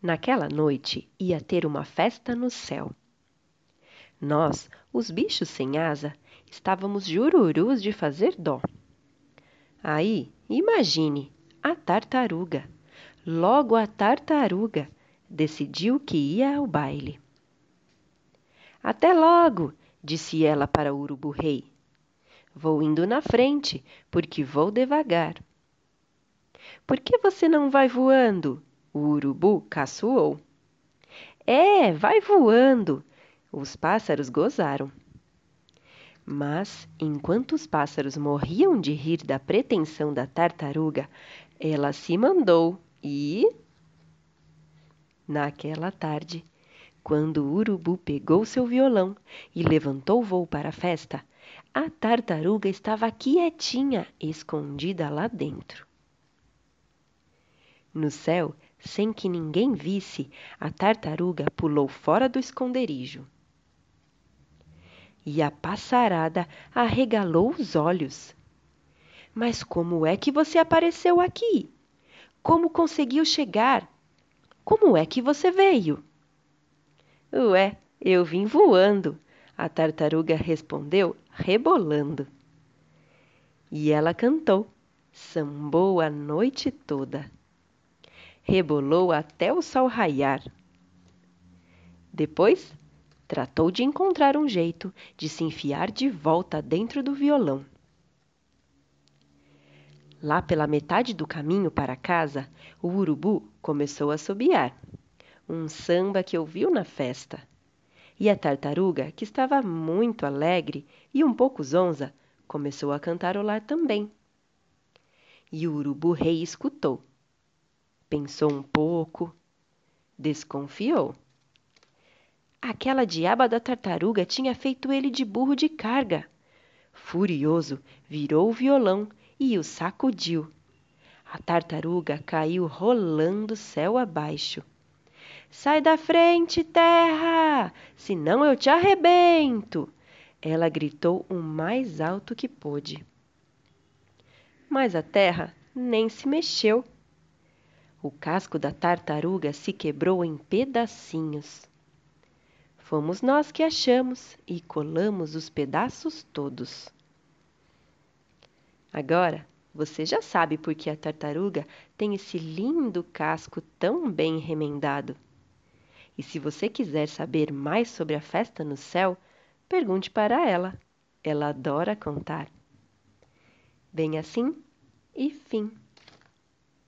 Naquela noite ia ter uma festa no céu. Nós, os bichos sem asa, estávamos jururus de fazer dó. Aí, imagine, a tartaruga, logo a tartaruga, decidiu que ia ao baile. Até logo, disse ela para o urubu-rei. Vou indo na frente, porque vou devagar. Por que você não vai voando? O urubu caçoou. É, vai voando. Os pássaros gozaram. Mas, enquanto os pássaros morriam de rir da pretensão da tartaruga, ela se mandou e. Naquela tarde, quando o urubu pegou seu violão e levantou voo para a festa, a tartaruga estava quietinha, escondida lá dentro. No céu, sem que ninguém visse, a tartaruga pulou fora do esconderijo. E a passarada arregalou os olhos. Mas como é que você apareceu aqui? Como conseguiu chegar? Como é que você veio? Ué, eu vim voando, a tartaruga respondeu, rebolando. E ela cantou, sambou a noite toda. Rebolou até o sol raiar. Depois, tratou de encontrar um jeito de se enfiar de volta dentro do violão. Lá pela metade do caminho para casa, o urubu começou a assobiar um samba que ouviu na festa. E a tartaruga, que estava muito alegre e um pouco zonza, começou a cantarolar também. E o urubu-rei escutou. Pensou um pouco, desconfiou. Aquela diaba da tartaruga tinha feito ele de burro de carga. Furioso, virou o violão e o sacudiu. A tartaruga caiu rolando céu abaixo. Sai da frente, terra, senão eu te arrebento! Ela gritou o mais alto que pôde. Mas a terra nem se mexeu. O casco da tartaruga se quebrou em pedacinhos. Fomos nós que achamos e colamos os pedaços todos. Agora você já sabe por que a tartaruga tem esse lindo casco tão bem remendado. E se você quiser saber mais sobre a festa no céu, pergunte para ela. Ela adora contar. Bem assim e fim.